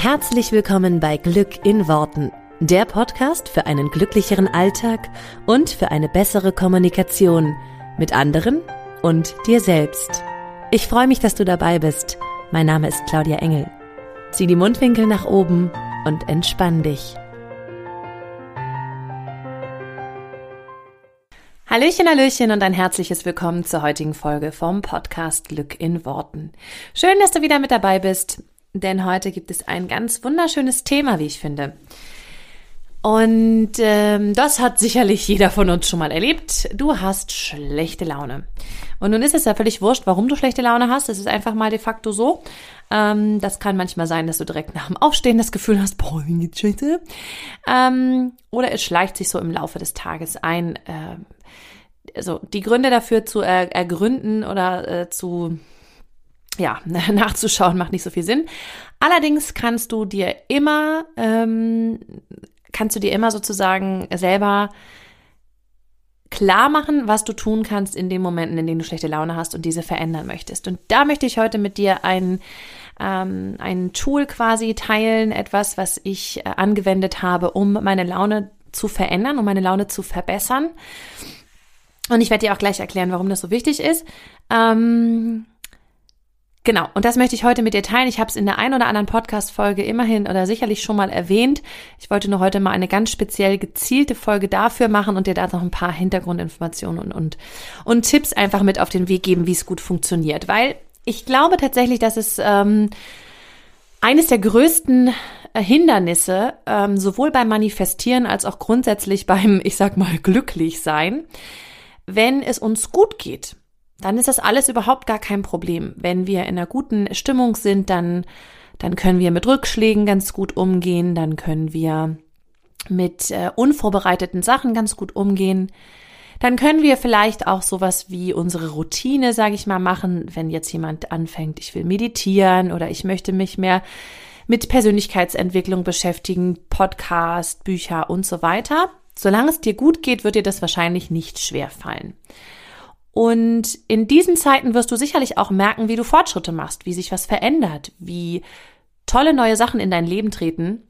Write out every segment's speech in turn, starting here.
Herzlich willkommen bei Glück in Worten, der Podcast für einen glücklicheren Alltag und für eine bessere Kommunikation mit anderen und dir selbst. Ich freue mich, dass du dabei bist. Mein Name ist Claudia Engel. Zieh die Mundwinkel nach oben und entspann dich. Hallöchen, Hallöchen und ein herzliches Willkommen zur heutigen Folge vom Podcast Glück in Worten. Schön, dass du wieder mit dabei bist denn heute gibt es ein ganz wunderschönes Thema, wie ich finde. Und ähm, das hat sicherlich jeder von uns schon mal erlebt. Du hast schlechte Laune. Und nun ist es ja völlig wurscht, warum du schlechte Laune hast. Es ist einfach mal de facto so. Ähm, das kann manchmal sein, dass du direkt nach dem Aufstehen das Gefühl hast, boah, wie geht's scheiße. Ähm, oder es schleicht sich so im Laufe des Tages ein. Äh, also die Gründe dafür zu er ergründen oder äh, zu ja, nachzuschauen macht nicht so viel Sinn. Allerdings kannst du dir immer, ähm, kannst du dir immer sozusagen selber klar machen, was du tun kannst in den Momenten, in denen du schlechte Laune hast und diese verändern möchtest. Und da möchte ich heute mit dir ein, ähm, ein Tool quasi teilen, etwas, was ich äh, angewendet habe, um meine Laune zu verändern, um meine Laune zu verbessern. Und ich werde dir auch gleich erklären, warum das so wichtig ist. Ähm, Genau, und das möchte ich heute mit dir teilen. Ich habe es in der ein oder anderen Podcast-Folge immerhin oder sicherlich schon mal erwähnt. Ich wollte nur heute mal eine ganz speziell gezielte Folge dafür machen und dir da noch ein paar Hintergrundinformationen und, und, und Tipps einfach mit auf den Weg geben, wie es gut funktioniert. Weil ich glaube tatsächlich, dass es ähm, eines der größten Hindernisse, ähm, sowohl beim Manifestieren als auch grundsätzlich beim, ich sag mal, glücklich sein, wenn es uns gut geht dann ist das alles überhaupt gar kein Problem. Wenn wir in einer guten Stimmung sind, dann, dann können wir mit Rückschlägen ganz gut umgehen, dann können wir mit äh, unvorbereiteten Sachen ganz gut umgehen. Dann können wir vielleicht auch sowas wie unsere Routine, sage ich mal, machen, wenn jetzt jemand anfängt, ich will meditieren oder ich möchte mich mehr mit Persönlichkeitsentwicklung beschäftigen, Podcast, Bücher und so weiter. Solange es dir gut geht, wird dir das wahrscheinlich nicht schwer fallen. Und in diesen Zeiten wirst du sicherlich auch merken, wie du Fortschritte machst, wie sich was verändert, wie tolle neue Sachen in dein Leben treten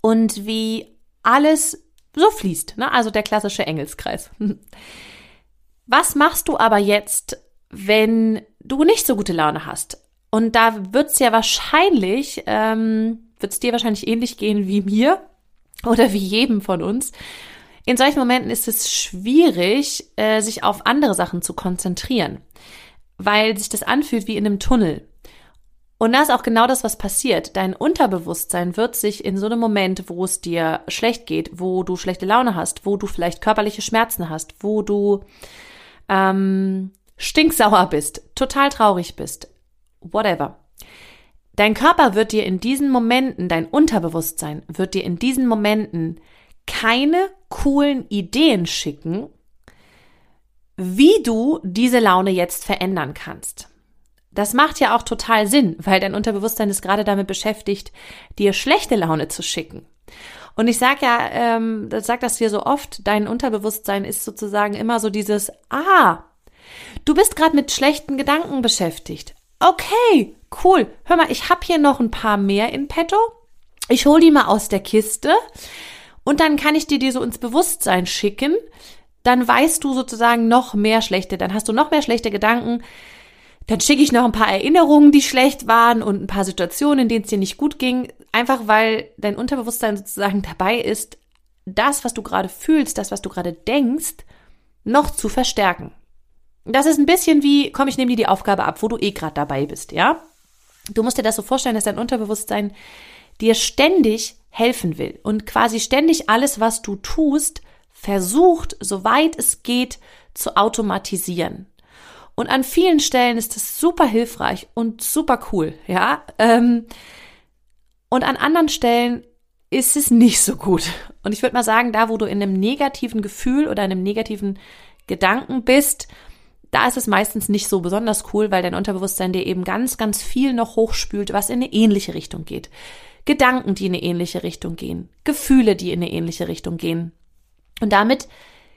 und wie alles so fließt. Ne? Also der klassische Engelskreis. Was machst du aber jetzt, wenn du nicht so gute Laune hast? Und da wird es ja wahrscheinlich, ähm, wird es dir wahrscheinlich ähnlich gehen wie mir oder wie jedem von uns. In solchen Momenten ist es schwierig, äh, sich auf andere Sachen zu konzentrieren, weil sich das anfühlt wie in einem Tunnel. Und da ist auch genau das, was passiert. Dein Unterbewusstsein wird sich in so einem Moment, wo es dir schlecht geht, wo du schlechte Laune hast, wo du vielleicht körperliche Schmerzen hast, wo du ähm, stinksauer bist, total traurig bist, whatever. Dein Körper wird dir in diesen Momenten, dein Unterbewusstsein wird dir in diesen Momenten keine coolen Ideen schicken, wie du diese Laune jetzt verändern kannst. Das macht ja auch total Sinn, weil dein Unterbewusstsein ist gerade damit beschäftigt, dir schlechte Laune zu schicken. Und ich sage ja, ähm, das sagt das hier so oft, dein Unterbewusstsein ist sozusagen immer so dieses, ah, du bist gerade mit schlechten Gedanken beschäftigt. Okay, cool. Hör mal, ich habe hier noch ein paar mehr in petto. Ich hol die mal aus der Kiste. Und dann kann ich dir die so ins Bewusstsein schicken. Dann weißt du sozusagen noch mehr schlechte, dann hast du noch mehr schlechte Gedanken. Dann schicke ich noch ein paar Erinnerungen, die schlecht waren und ein paar Situationen, in denen es dir nicht gut ging. Einfach weil dein Unterbewusstsein sozusagen dabei ist, das, was du gerade fühlst, das, was du gerade denkst, noch zu verstärken. Das ist ein bisschen wie, komm, ich nehme dir die Aufgabe ab, wo du eh gerade dabei bist, ja? Du musst dir das so vorstellen, dass dein Unterbewusstsein dir ständig helfen will und quasi ständig alles, was du tust, versucht, soweit es geht, zu automatisieren. Und an vielen Stellen ist es super hilfreich und super cool, ja. Ähm, und an anderen Stellen ist es nicht so gut. Und ich würde mal sagen, da, wo du in einem negativen Gefühl oder einem negativen Gedanken bist, da ist es meistens nicht so besonders cool, weil dein Unterbewusstsein dir eben ganz, ganz viel noch hochspült, was in eine ähnliche Richtung geht. Gedanken, die in eine ähnliche Richtung gehen, Gefühle, die in eine ähnliche Richtung gehen. Und damit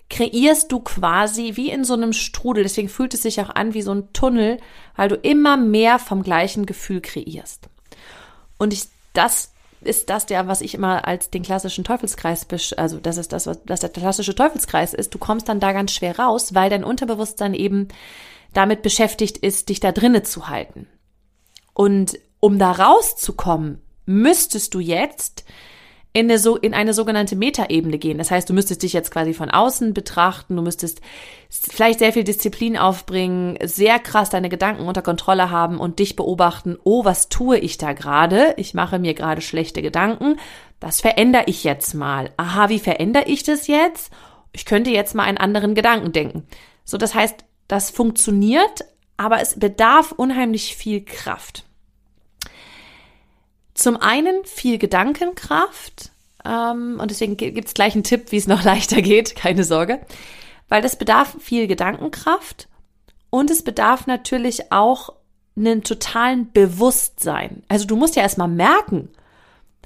kreierst du quasi wie in so einem Strudel. Deswegen fühlt es sich auch an wie so ein Tunnel, weil du immer mehr vom gleichen Gefühl kreierst. Und ich das ist das der, was ich immer als den klassischen Teufelskreis, also das ist das, was das der klassische Teufelskreis ist. Du kommst dann da ganz schwer raus, weil dein Unterbewusstsein eben damit beschäftigt ist, dich da drinnen zu halten. Und um da rauszukommen, müsstest du jetzt in eine, so, in eine sogenannte Metaebene gehen. Das heißt, du müsstest dich jetzt quasi von außen betrachten, du müsstest vielleicht sehr viel Disziplin aufbringen, sehr krass deine Gedanken unter Kontrolle haben und dich beobachten, oh, was tue ich da gerade? Ich mache mir gerade schlechte Gedanken. Das verändere ich jetzt mal. Aha, wie verändere ich das jetzt? Ich könnte jetzt mal einen anderen Gedanken denken. So, das heißt, das funktioniert, aber es bedarf unheimlich viel Kraft. Zum einen viel Gedankenkraft. Ähm, und deswegen gibt es gleich einen Tipp, wie es noch leichter geht, keine Sorge. Weil das bedarf viel Gedankenkraft und es bedarf natürlich auch einen totalen Bewusstsein. Also du musst ja erstmal merken,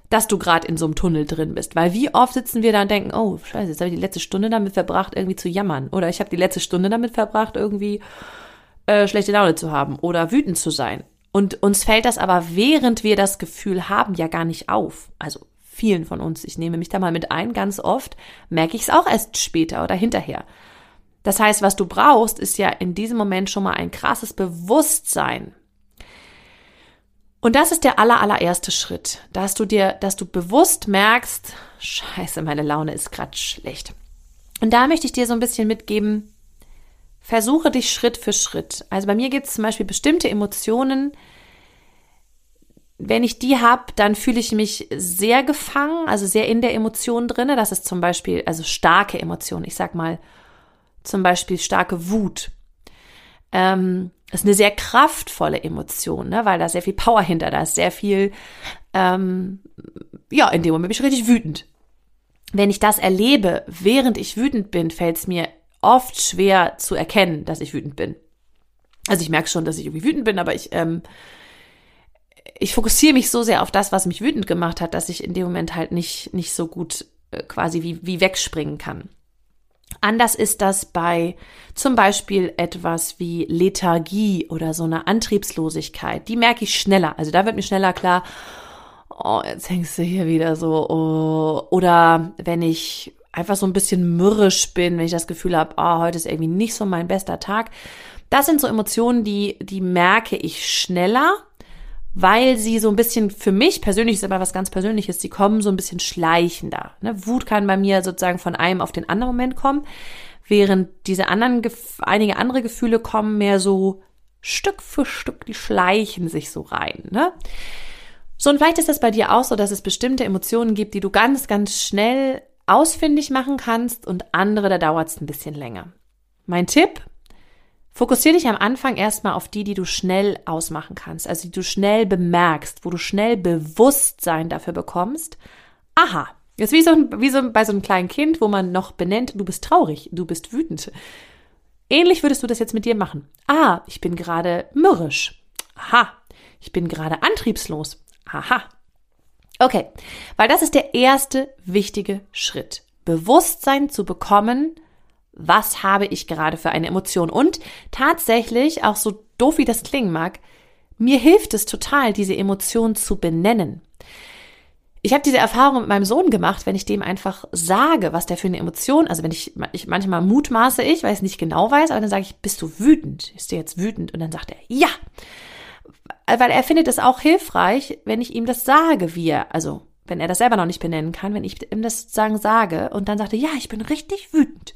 dass du gerade in so einem Tunnel drin bist. Weil wie oft sitzen wir da und denken, oh, scheiße, jetzt habe ich die letzte Stunde damit verbracht, irgendwie zu jammern. Oder ich habe die letzte Stunde damit verbracht, irgendwie äh, schlechte Laune zu haben oder wütend zu sein. Und uns fällt das aber, während wir das Gefühl haben, ja gar nicht auf. Also vielen von uns, ich nehme mich da mal mit ein, ganz oft merke ich es auch erst später oder hinterher. Das heißt, was du brauchst, ist ja in diesem Moment schon mal ein krasses Bewusstsein. Und das ist der aller, allererste Schritt, dass du dir, dass du bewusst merkst, scheiße, meine Laune ist gerade schlecht. Und da möchte ich dir so ein bisschen mitgeben, versuche dich Schritt für Schritt. Also bei mir gibt es zum Beispiel bestimmte Emotionen, wenn ich die habe, dann fühle ich mich sehr gefangen, also sehr in der Emotion drinne. Das ist zum Beispiel, also starke Emotionen. Ich sag mal, zum Beispiel starke Wut. Ähm, ist eine sehr kraftvolle Emotion, ne? weil da sehr viel Power hinter, da ist sehr viel, ähm, ja, in dem Moment bin ich richtig wütend. Wenn ich das erlebe, während ich wütend bin, fällt es mir oft schwer zu erkennen, dass ich wütend bin. Also ich merke schon, dass ich irgendwie wütend bin, aber ich, ähm, ich fokussiere mich so sehr auf das, was mich wütend gemacht hat, dass ich in dem Moment halt nicht, nicht so gut äh, quasi wie, wie wegspringen kann. Anders ist das bei zum Beispiel etwas wie Lethargie oder so einer Antriebslosigkeit. Die merke ich schneller. Also da wird mir schneller klar, oh, jetzt hängst du hier wieder so. Oh. Oder wenn ich einfach so ein bisschen mürrisch bin, wenn ich das Gefühl habe, oh, heute ist irgendwie nicht so mein bester Tag. Das sind so Emotionen, die, die merke ich schneller, weil sie so ein bisschen, für mich persönlich ist aber was ganz Persönliches, die kommen so ein bisschen schleichender. Ne? Wut kann bei mir sozusagen von einem auf den anderen Moment kommen, während diese anderen, einige andere Gefühle kommen mehr so Stück für Stück, die schleichen sich so rein. Ne? So, und vielleicht ist es bei dir auch so, dass es bestimmte Emotionen gibt, die du ganz, ganz schnell ausfindig machen kannst und andere, da dauert es ein bisschen länger. Mein Tipp, fokussiere dich am Anfang erstmal auf die, die du schnell ausmachen kannst, also die du schnell bemerkst, wo du schnell Bewusstsein dafür bekommst. Aha, jetzt wie so, wie so bei so einem kleinen Kind, wo man noch benennt, du bist traurig, du bist wütend. Ähnlich würdest du das jetzt mit dir machen. Ah, ich bin gerade mürrisch. Aha, ich bin gerade antriebslos. Aha, Okay, weil das ist der erste wichtige Schritt. Bewusstsein zu bekommen, was habe ich gerade für eine Emotion. Und tatsächlich, auch so doof wie das klingen mag, mir hilft es total, diese Emotion zu benennen. Ich habe diese Erfahrung mit meinem Sohn gemacht, wenn ich dem einfach sage, was der für eine Emotion, also wenn ich, ich manchmal mutmaße ich, weil ich es nicht genau weiß, aber dann sage ich, bist du wütend? Ist du jetzt wütend? Und dann sagt er, ja weil er findet es auch hilfreich, wenn ich ihm das sage, wie er, also wenn er das selber noch nicht benennen kann, wenn ich ihm das sozusagen sage und dann sagt er, ja, ich bin richtig wütend.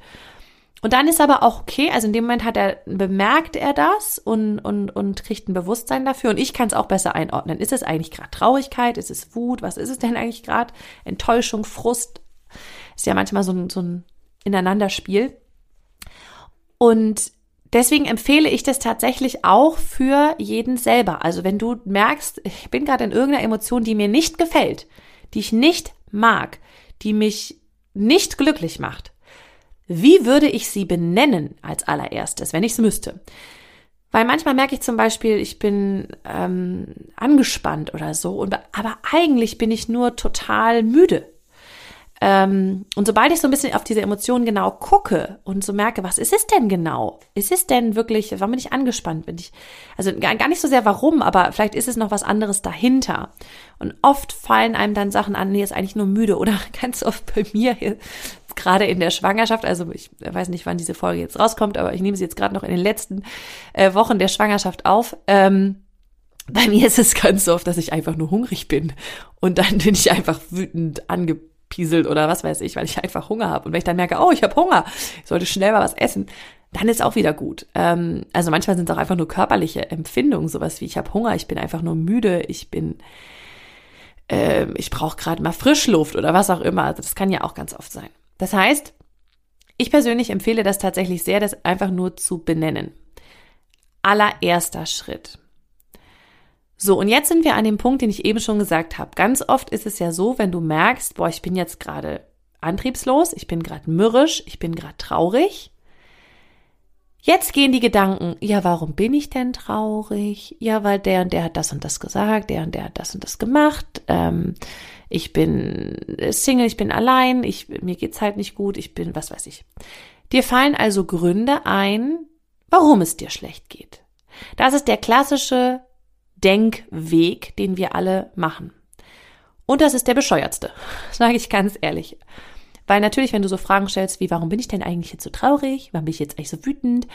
Und dann ist aber auch okay, also in dem Moment hat er, bemerkt er das und, und, und kriegt ein Bewusstsein dafür und ich kann es auch besser einordnen. Ist es eigentlich gerade Traurigkeit? Ist es Wut? Was ist es denn eigentlich gerade? Enttäuschung, Frust? Ist ja manchmal so ein, so ein Ineinanderspiel. Und Deswegen empfehle ich das tatsächlich auch für jeden selber. Also wenn du merkst, ich bin gerade in irgendeiner Emotion, die mir nicht gefällt, die ich nicht mag, die mich nicht glücklich macht, wie würde ich sie benennen als allererstes, wenn ich es müsste? Weil manchmal merke ich zum Beispiel, ich bin ähm, angespannt oder so, und, aber eigentlich bin ich nur total müde. Ähm, und sobald ich so ein bisschen auf diese Emotionen genau gucke und so merke, was ist es denn genau? Ist es denn wirklich, warum bin ich angespannt? Bin ich, also gar, gar nicht so sehr warum, aber vielleicht ist es noch was anderes dahinter. Und oft fallen einem dann Sachen an, nee, ist eigentlich nur müde oder ganz oft bei mir, gerade in der Schwangerschaft, also ich weiß nicht, wann diese Folge jetzt rauskommt, aber ich nehme sie jetzt gerade noch in den letzten äh, Wochen der Schwangerschaft auf. Ähm, bei mir ist es ganz oft, dass ich einfach nur hungrig bin und dann bin ich einfach wütend angepieselt oder was weiß ich, weil ich einfach Hunger habe. Und wenn ich dann merke, oh, ich habe Hunger, ich sollte schnell mal was essen, dann ist auch wieder gut. Ähm, also manchmal sind es auch einfach nur körperliche Empfindungen, sowas wie ich habe Hunger, ich bin einfach nur müde, ich bin, äh, ich brauche gerade mal Frischluft oder was auch immer. Also das kann ja auch ganz oft sein. Das heißt, ich persönlich empfehle das tatsächlich sehr, das einfach nur zu benennen. Allererster Schritt. So, und jetzt sind wir an dem Punkt, den ich eben schon gesagt habe. Ganz oft ist es ja so, wenn du merkst, boah, ich bin jetzt gerade antriebslos, ich bin gerade mürrisch, ich bin gerade traurig. Jetzt gehen die Gedanken, ja, warum bin ich denn traurig? Ja, weil der und der hat das und das gesagt, der und der hat das und das gemacht. Ähm, ich bin Single, ich bin allein, ich, mir geht's halt nicht gut, ich bin, was weiß ich. Dir fallen also Gründe ein, warum es dir schlecht geht. Das ist der klassische Denkweg, den wir alle machen. Und das ist der bescheuertste, sage ich ganz ehrlich. Weil natürlich, wenn du so Fragen stellst wie, warum bin ich denn eigentlich jetzt so traurig? Warum bin ich jetzt eigentlich so wütend?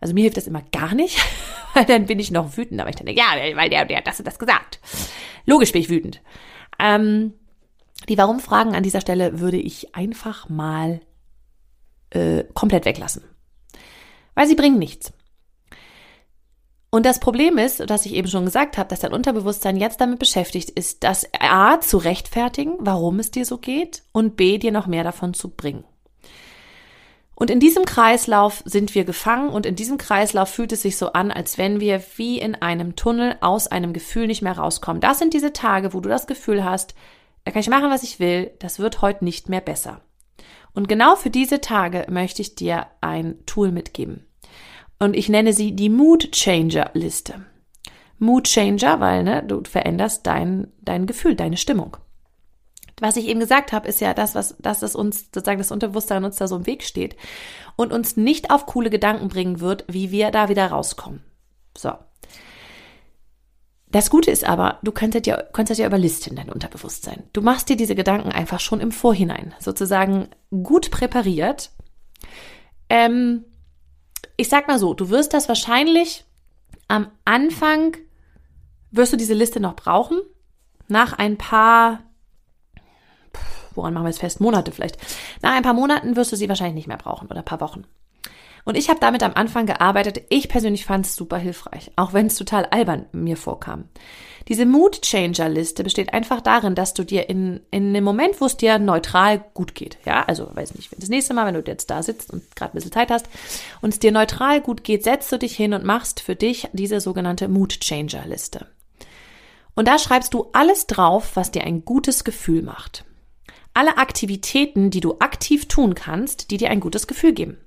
Also mir hilft das immer gar nicht, weil dann bin ich noch wütend. Aber ich denke, ja, weil der, der hat das und das gesagt. Logisch bin ich wütend. Ähm, die Warum-Fragen an dieser Stelle würde ich einfach mal äh, komplett weglassen. Weil sie bringen nichts. Und das Problem ist, dass ich eben schon gesagt habe, dass dein Unterbewusstsein jetzt damit beschäftigt ist, das A zu rechtfertigen, warum es dir so geht, und B dir noch mehr davon zu bringen. Und in diesem Kreislauf sind wir gefangen und in diesem Kreislauf fühlt es sich so an, als wenn wir wie in einem Tunnel aus einem Gefühl nicht mehr rauskommen. Das sind diese Tage, wo du das Gefühl hast, da kann ich machen, was ich will, das wird heute nicht mehr besser. Und genau für diese Tage möchte ich dir ein Tool mitgeben. Und ich nenne sie die Mood Changer Liste. Mood Changer, weil ne, du veränderst dein, dein Gefühl, deine Stimmung. Was ich eben gesagt habe, ist ja das, was, dass es uns sozusagen das Unterbewusstsein uns da so im Weg steht und uns nicht auf coole Gedanken bringen wird, wie wir da wieder rauskommen. So. Das Gute ist aber, du könntest ja, könntest ja überlisten dein Unterbewusstsein. Du machst dir diese Gedanken einfach schon im Vorhinein, sozusagen gut präpariert. Ähm, ich sag mal so, du wirst das wahrscheinlich am Anfang, wirst du diese Liste noch brauchen. Nach ein paar, woran machen wir es fest, Monate vielleicht. Nach ein paar Monaten wirst du sie wahrscheinlich nicht mehr brauchen oder ein paar Wochen. Und ich habe damit am Anfang gearbeitet. Ich persönlich fand es super hilfreich, auch wenn es total albern mir vorkam. Diese Mood Changer Liste besteht einfach darin, dass du dir in, in einem Moment, wo es dir neutral gut geht, ja, also weiß nicht, das nächste Mal, wenn du jetzt da sitzt und gerade ein bisschen Zeit hast und es dir neutral gut geht, setzt du dich hin und machst für dich diese sogenannte Mood Changer Liste. Und da schreibst du alles drauf, was dir ein gutes Gefühl macht. Alle Aktivitäten, die du aktiv tun kannst, die dir ein gutes Gefühl geben.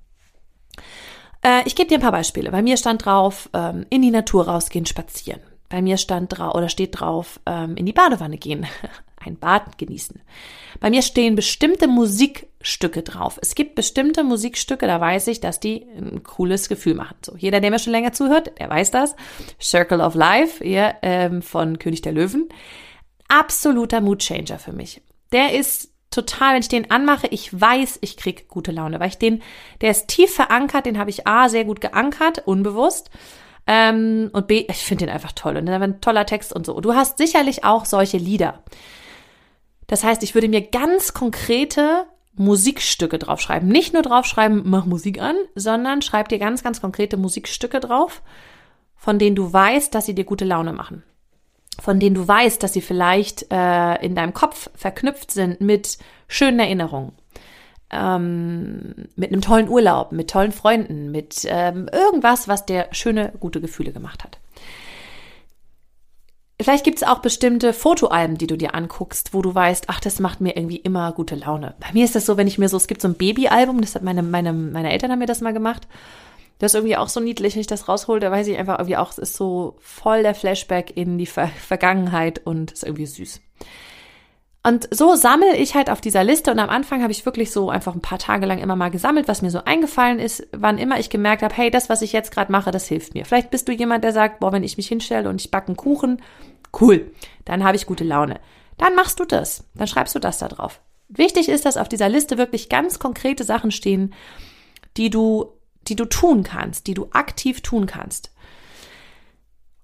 Äh, ich gebe dir ein paar Beispiele. Bei mir stand drauf, ähm, in die Natur rausgehen, spazieren. Bei mir stand drauf oder steht drauf, ähm, in die Badewanne gehen, ein Bad genießen. Bei mir stehen bestimmte Musikstücke drauf. Es gibt bestimmte Musikstücke, da weiß ich, dass die ein cooles Gefühl machen. So, jeder, der mir schon länger zuhört, der weiß das. Circle of Life, hier ähm, von König der Löwen. Absoluter Moodchanger für mich. Der ist total, wenn ich den anmache, ich weiß, ich krieg gute Laune, weil ich den, der ist tief verankert, den habe ich A, sehr gut geankert, unbewusst. Ähm, und B, ich finde den einfach toll und der ein toller Text und so. Du hast sicherlich auch solche Lieder. Das heißt, ich würde mir ganz konkrete Musikstücke draufschreiben. Nicht nur draufschreiben, mach Musik an, sondern schreib dir ganz, ganz konkrete Musikstücke drauf, von denen du weißt, dass sie dir gute Laune machen von denen du weißt, dass sie vielleicht äh, in deinem Kopf verknüpft sind mit schönen Erinnerungen, ähm, mit einem tollen Urlaub, mit tollen Freunden, mit ähm, irgendwas, was dir schöne, gute Gefühle gemacht hat. Vielleicht gibt es auch bestimmte Fotoalben, die du dir anguckst, wo du weißt, ach, das macht mir irgendwie immer gute Laune. Bei mir ist das so, wenn ich mir so, es gibt so ein Babyalbum, das hat meine, meine, meine Eltern haben mir das mal gemacht. Das ist irgendwie auch so niedlich, wenn ich das raushole, da weiß ich einfach irgendwie auch, es ist so voll der Flashback in die Ver Vergangenheit und ist irgendwie süß. Und so sammle ich halt auf dieser Liste und am Anfang habe ich wirklich so einfach ein paar Tage lang immer mal gesammelt, was mir so eingefallen ist, wann immer ich gemerkt habe, hey, das, was ich jetzt gerade mache, das hilft mir. Vielleicht bist du jemand, der sagt, boah, wenn ich mich hinstelle und ich backe einen Kuchen, cool, dann habe ich gute Laune. Dann machst du das, dann schreibst du das da drauf. Wichtig ist, dass auf dieser Liste wirklich ganz konkrete Sachen stehen, die du, die du tun kannst, die du aktiv tun kannst.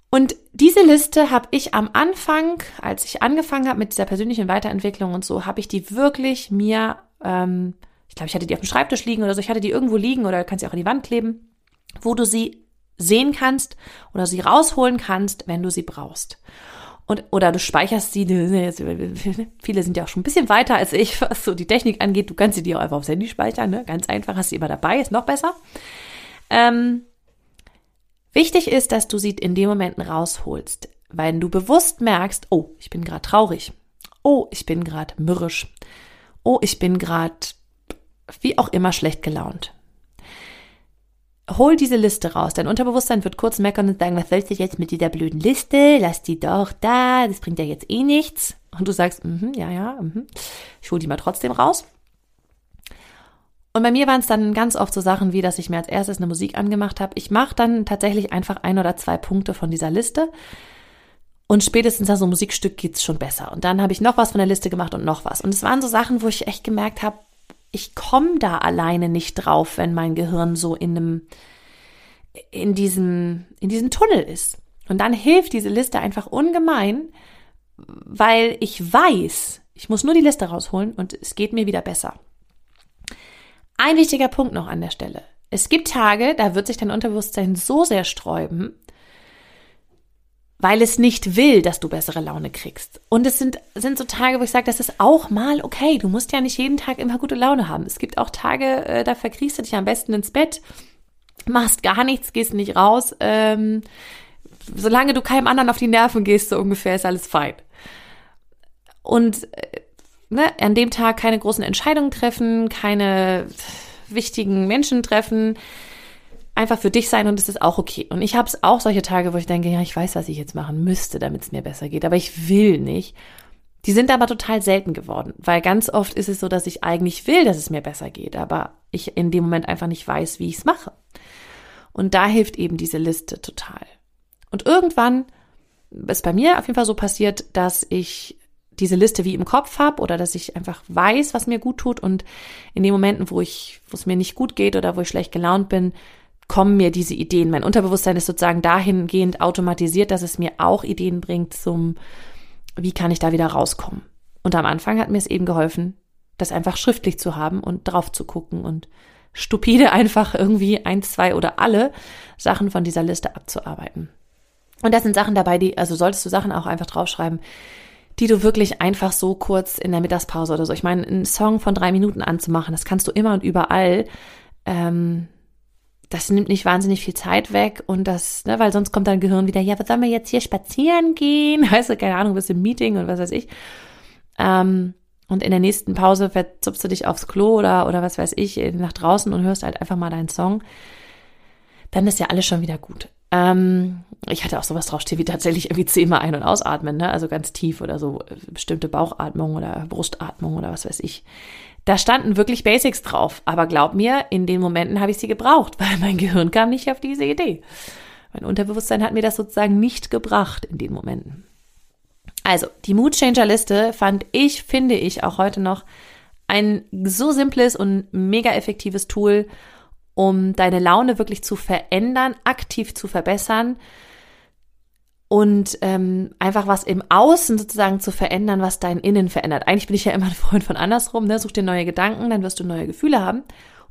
Und diese Liste habe ich am Anfang, als ich angefangen habe mit dieser persönlichen Weiterentwicklung und so, habe ich die wirklich mir, ähm, ich glaube, ich hatte die auf dem Schreibtisch liegen oder so, ich hatte die irgendwo liegen oder kannst sie auch an die Wand kleben, wo du sie sehen kannst oder sie rausholen kannst, wenn du sie brauchst. Und, oder du speicherst sie, viele sind ja auch schon ein bisschen weiter als ich, was so die Technik angeht. Du kannst sie dir auch einfach aufs Handy speichern, ne? Ganz einfach, hast sie immer dabei, ist noch besser. Ähm, Wichtig ist, dass du sie in den Momenten rausholst, weil du bewusst merkst, oh, ich bin gerade traurig. Oh, ich bin gerade mürrisch. Oh, ich bin gerade wie auch immer schlecht gelaunt. Hol diese Liste raus. Dein Unterbewusstsein wird kurz meckern und sagen, was sollst du jetzt mit dieser blöden Liste? Lass die doch da, das bringt ja jetzt eh nichts. Und du sagst, mm ja, ja, mm ich hol die mal trotzdem raus. Und bei mir waren es dann ganz oft so Sachen wie, dass ich mir als erstes eine Musik angemacht habe. Ich mache dann tatsächlich einfach ein oder zwei Punkte von dieser Liste. Und spätestens nach so einem Musikstück geht's schon besser. Und dann habe ich noch was von der Liste gemacht und noch was. Und es waren so Sachen, wo ich echt gemerkt habe, ich komme da alleine nicht drauf, wenn mein Gehirn so in einem, in diesem, in diesem Tunnel ist. Und dann hilft diese Liste einfach ungemein, weil ich weiß, ich muss nur die Liste rausholen und es geht mir wieder besser. Ein wichtiger Punkt noch an der Stelle. Es gibt Tage, da wird sich dein Unterbewusstsein so sehr sträuben, weil es nicht will, dass du bessere Laune kriegst. Und es sind, sind so Tage, wo ich sage, das ist auch mal okay. Du musst ja nicht jeden Tag immer gute Laune haben. Es gibt auch Tage, äh, da verkriechst du dich am besten ins Bett, machst gar nichts, gehst nicht raus. Ähm, solange du keinem anderen auf die Nerven gehst, so ungefähr, ist alles fein. Und äh, ne, an dem Tag keine großen Entscheidungen treffen, keine wichtigen Menschen treffen, einfach für dich sein und es ist auch okay. Und ich habe es auch solche Tage, wo ich denke, ja, ich weiß, was ich jetzt machen müsste, damit es mir besser geht, aber ich will nicht. Die sind aber total selten geworden, weil ganz oft ist es so, dass ich eigentlich will, dass es mir besser geht, aber ich in dem Moment einfach nicht weiß, wie ich es mache. Und da hilft eben diese Liste total. Und irgendwann ist bei mir auf jeden Fall so passiert, dass ich diese Liste wie im Kopf habe oder dass ich einfach weiß, was mir gut tut und in den Momenten, wo ich, wo es mir nicht gut geht oder wo ich schlecht gelaunt bin, kommen mir diese Ideen. Mein Unterbewusstsein ist sozusagen dahingehend automatisiert, dass es mir auch Ideen bringt zum, wie kann ich da wieder rauskommen. Und am Anfang hat mir es eben geholfen, das einfach schriftlich zu haben und drauf zu gucken und stupide einfach irgendwie eins, zwei oder alle Sachen von dieser Liste abzuarbeiten. Und das sind Sachen dabei, die, also solltest du Sachen auch einfach draufschreiben, die du wirklich einfach so kurz in der Mittagspause oder so. Ich meine, einen Song von drei Minuten anzumachen, das kannst du immer und überall. Ähm, das nimmt nicht wahnsinnig viel Zeit weg und das, ne, weil sonst kommt dein Gehirn wieder, ja, was sollen wir jetzt hier spazieren gehen? Weißt du, keine Ahnung, bist im Meeting und was weiß ich. Ähm, und in der nächsten Pause verzupfst du dich aufs Klo oder, oder was weiß ich, nach draußen und hörst halt einfach mal deinen Song. Dann ist ja alles schon wieder gut. Ähm, ich hatte auch sowas draufstehen wie tatsächlich irgendwie zehnmal ein- und ausatmen, ne? also ganz tief oder so äh, bestimmte Bauchatmung oder Brustatmung oder was weiß ich. Da standen wirklich Basics drauf, aber glaub mir, in den Momenten habe ich sie gebraucht, weil mein Gehirn kam nicht auf diese Idee. Mein Unterbewusstsein hat mir das sozusagen nicht gebracht in den Momenten. Also, die Mood Changer Liste fand ich, finde ich auch heute noch ein so simples und mega effektives Tool, um deine Laune wirklich zu verändern, aktiv zu verbessern und ähm, einfach was im Außen sozusagen zu verändern, was dein Innen verändert. Eigentlich bin ich ja immer ein Freund von andersrum, ne? Such dir neue Gedanken, dann wirst du neue Gefühle haben.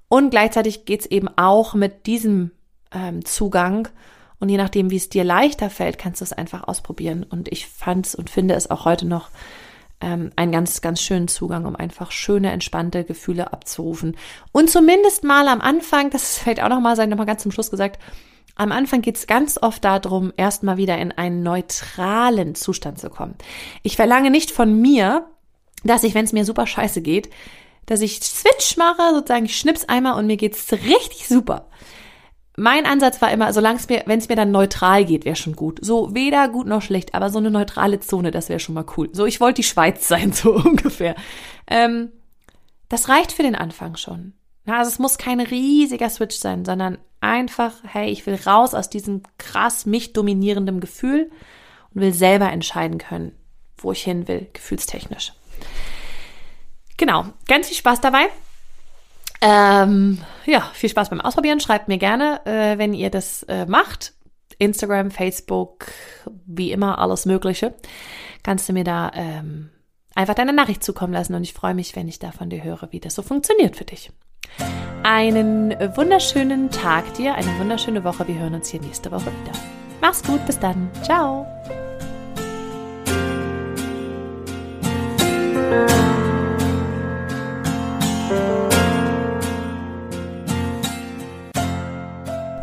Und gleichzeitig geht's eben auch mit diesem ähm, Zugang. Und je nachdem, wie es dir leichter fällt, kannst du es einfach ausprobieren. Und ich fand und finde es auch heute noch ähm, einen ganz, ganz schönen Zugang, um einfach schöne, entspannte Gefühle abzurufen. Und zumindest mal am Anfang, das fällt auch nochmal sein, nochmal ganz zum Schluss gesagt, am Anfang geht es ganz oft darum, erstmal wieder in einen neutralen Zustand zu kommen. Ich verlange nicht von mir, dass ich, wenn es mir super scheiße geht, dass ich Switch mache, sozusagen ich schnips einmal und mir geht's richtig super. Mein Ansatz war immer, solange es mir, wenn es mir dann neutral geht, wäre schon gut. So weder gut noch schlecht, aber so eine neutrale Zone, das wäre schon mal cool. So, ich wollte die Schweiz sein, so ungefähr. Ähm, das reicht für den Anfang schon. Ja, also es muss kein riesiger Switch sein, sondern einfach, hey, ich will raus aus diesem krass mich dominierenden Gefühl und will selber entscheiden können, wo ich hin will, gefühlstechnisch. Genau, ganz viel Spaß dabei. Ähm, ja, viel Spaß beim Ausprobieren. Schreibt mir gerne, äh, wenn ihr das äh, macht. Instagram, Facebook, wie immer, alles Mögliche. Kannst du mir da ähm, einfach deine Nachricht zukommen lassen und ich freue mich, wenn ich da von dir höre, wie das so funktioniert für dich. Einen wunderschönen Tag dir, eine wunderschöne Woche. Wir hören uns hier nächste Woche wieder. Mach's gut, bis dann. Ciao.